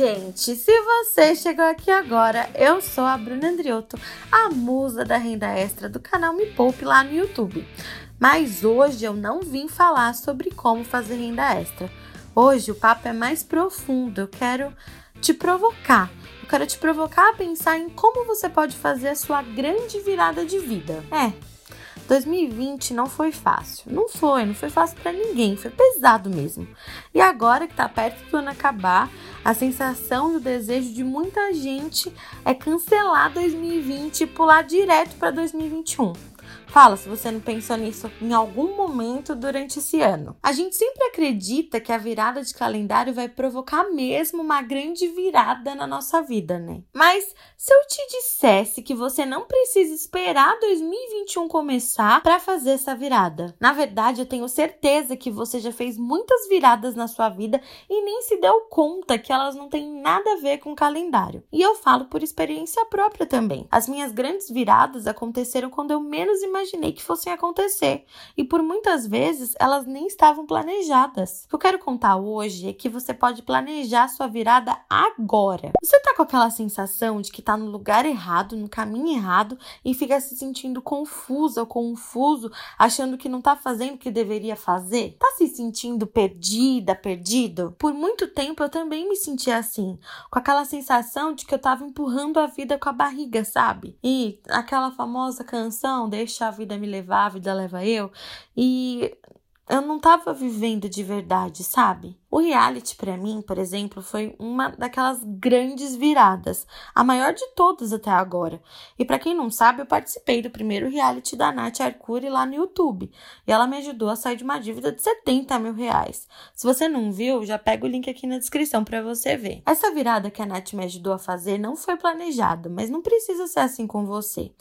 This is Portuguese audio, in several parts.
Gente! Se você chegou aqui agora, eu sou a Bruna Andriotto, a musa da renda extra do canal Me Poupe lá no YouTube. Mas hoje eu não vim falar sobre como fazer renda extra. Hoje o papo é mais profundo, eu quero te provocar. Eu quero te provocar a pensar em como você pode fazer a sua grande virada de vida. É, 2020 não foi fácil. Não foi, não foi fácil para ninguém, foi pesado mesmo. E agora que tá perto do ano acabar, a sensação e o desejo de muita gente é cancelar 2020 e pular direto para 2021. Fala se você não pensou nisso em algum momento durante esse ano. A gente sempre acredita que a virada de calendário vai provocar mesmo uma grande virada na nossa vida, né? Mas se eu te dissesse que você não precisa esperar 2021 começar para fazer essa virada, na verdade eu tenho certeza que você já fez muitas viradas na sua vida e nem se deu conta que elas não têm nada a ver com o calendário. E eu falo por experiência própria também. As minhas grandes viradas aconteceram quando eu menos imaginei imaginei que fossem acontecer. E por muitas vezes elas nem estavam planejadas. O que eu quero contar hoje é que você pode planejar sua virada agora. Você tá com aquela sensação de que tá no lugar errado, no caminho errado e fica se sentindo confusa ou confuso, achando que não tá fazendo o que deveria fazer? Tá se sentindo perdida, perdido? Por muito tempo eu também me sentia assim, com aquela sensação de que eu tava empurrando a vida com a barriga, sabe? E aquela famosa canção, deixa a vida me levar, a vida leva eu. E eu não tava vivendo de verdade, sabe? O reality para mim, por exemplo, foi uma daquelas grandes viradas, a maior de todas até agora. E para quem não sabe, eu participei do primeiro reality da Nath Arcuri lá no YouTube, e ela me ajudou a sair de uma dívida de 70 mil reais. Se você não viu, já pega o link aqui na descrição para você ver. Essa virada que a Nath me ajudou a fazer não foi planejada, mas não precisa ser assim com você.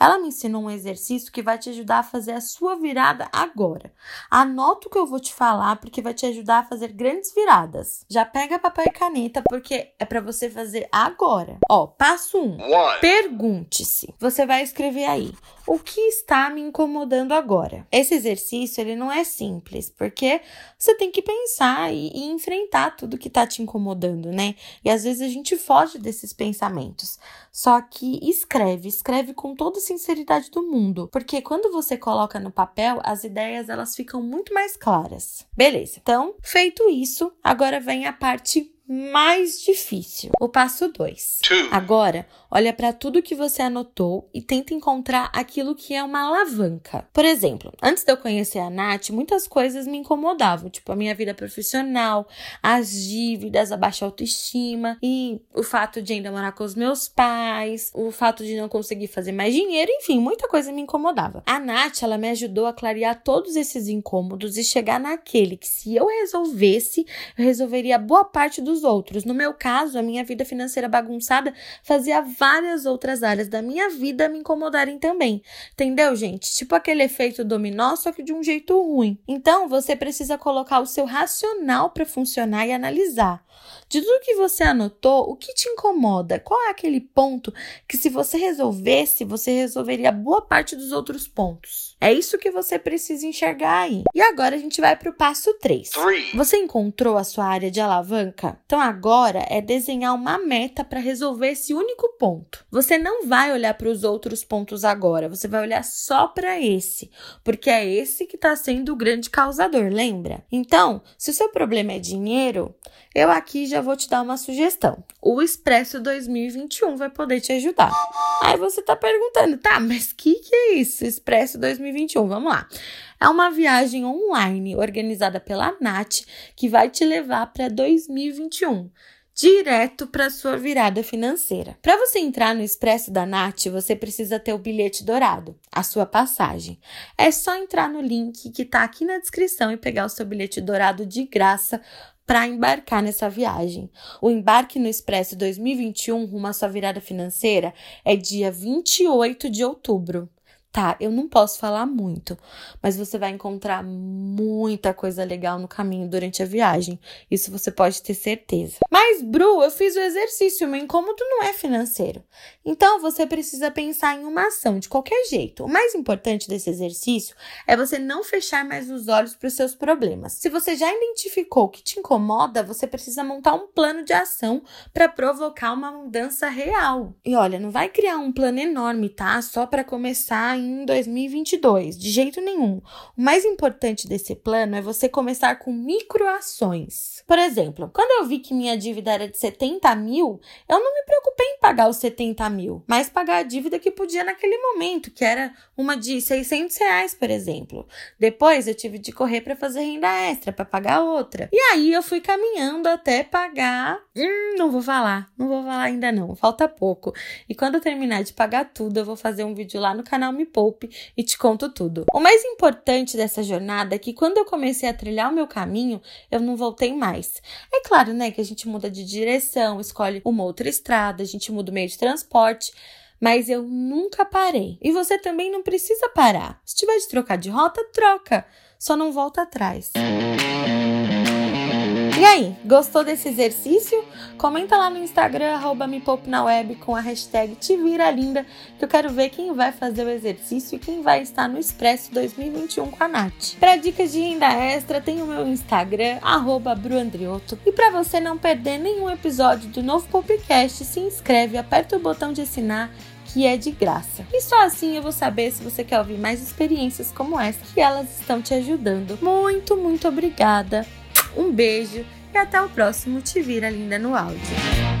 Ela me ensinou um exercício que vai te ajudar a fazer a sua virada agora. Anota o que eu vou te falar, porque vai te ajudar a fazer grandes grandes viradas. Já pega papel e caneta porque é para você fazer agora. Ó, passo 1. Um, Pergunte-se. Você vai escrever aí: o que está me incomodando agora? Esse exercício ele não é simples, porque você tem que pensar e, e enfrentar tudo que está te incomodando, né? E às vezes a gente foge desses pensamentos. Só que escreve, escreve com toda a sinceridade do mundo, porque quando você coloca no papel, as ideias elas ficam muito mais claras. Beleza? Então, feito isso, agora vem a parte mais difícil. O passo 2. Agora, olha para tudo que você anotou e tenta encontrar aquilo que é uma alavanca. Por exemplo, antes de eu conhecer a Nath, muitas coisas me incomodavam, tipo a minha vida profissional, as dívidas, a baixa autoestima e o fato de ainda morar com os meus pais, o fato de não conseguir fazer mais dinheiro, enfim, muita coisa me incomodava. A Nath, ela me ajudou a clarear todos esses incômodos e chegar naquele que se eu resolvesse, eu resolveria boa parte dos dos outros. No meu caso, a minha vida financeira bagunçada fazia várias outras áreas da minha vida me incomodarem também. Entendeu, gente? Tipo aquele efeito dominó, só que de um jeito ruim. Então, você precisa colocar o seu racional para funcionar e analisar. De tudo que você anotou, o que te incomoda? Qual é aquele ponto que, se você resolvesse, você resolveria boa parte dos outros pontos? É isso que você precisa enxergar aí. E agora a gente vai para o passo 3. Você encontrou a sua área de alavanca? Então agora é desenhar uma meta para resolver esse único ponto. Você não vai olhar para os outros pontos agora, você vai olhar só para esse, porque é esse que está sendo o grande causador, lembra? Então, se o seu problema é dinheiro, eu aqui já vou te dar uma sugestão. O Expresso 2021 vai poder te ajudar. Aí você tá perguntando, tá, mas que que é isso? Expresso 2021, vamos lá. É uma viagem online organizada pela Nath que vai te levar para 2021 direto para sua virada financeira. Para você entrar no Expresso da Nath, você precisa ter o bilhete dourado, a sua passagem. É só entrar no link que está aqui na descrição e pegar o seu bilhete dourado de graça para embarcar nessa viagem. O embarque no Expresso 2021 rumo à sua virada financeira é dia 28 de outubro. Tá, eu não posso falar muito, mas você vai encontrar muita coisa legal no caminho durante a viagem. Isso você pode ter certeza. Mas, Bru, eu fiz o exercício, meu incômodo não é financeiro. Então, você precisa pensar em uma ação de qualquer jeito. O mais importante desse exercício é você não fechar mais os olhos para os seus problemas. Se você já identificou o que te incomoda, você precisa montar um plano de ação para provocar uma mudança real. E olha, não vai criar um plano enorme, tá? Só para começar em 2022, de jeito nenhum. O mais importante desse plano é você começar com microações. Por exemplo, quando eu vi que minha dívida era de 70 mil, eu não me preocupei em pagar os 70 mil, mas pagar a dívida que podia naquele momento, que era uma de 600 reais, por exemplo. Depois eu tive de correr para fazer renda extra, para pagar outra. E aí eu fui caminhando até pagar. Hum, não vou falar, não vou falar ainda não, falta pouco. E quando eu terminar de pagar tudo, eu vou fazer um vídeo lá no canal Me Poupe e te conto tudo. O mais importante dessa jornada é que quando eu comecei a trilhar o meu caminho, eu não voltei mais. É claro, né, que a gente muda de direção, escolhe uma outra estrada, a gente muda o meio de transporte, mas eu nunca parei. E você também não precisa parar. Se tiver de trocar de rota, troca, só não volta atrás. E aí, gostou desse exercício? Comenta lá no Instagram, arroba me na web com a hashtag Te Vira Linda, que eu quero ver quem vai fazer o exercício e quem vai estar no Expresso 2021 com a Nath. Para dicas de renda extra, tem o meu Instagram, arroba bruandrioto. E para você não perder nenhum episódio do novo podcast, se inscreve, aperta o botão de assinar que é de graça. E só assim eu vou saber se você quer ouvir mais experiências como essa que elas estão te ajudando. Muito, muito obrigada um beijo e até o próximo Te Vira Linda no Áudio.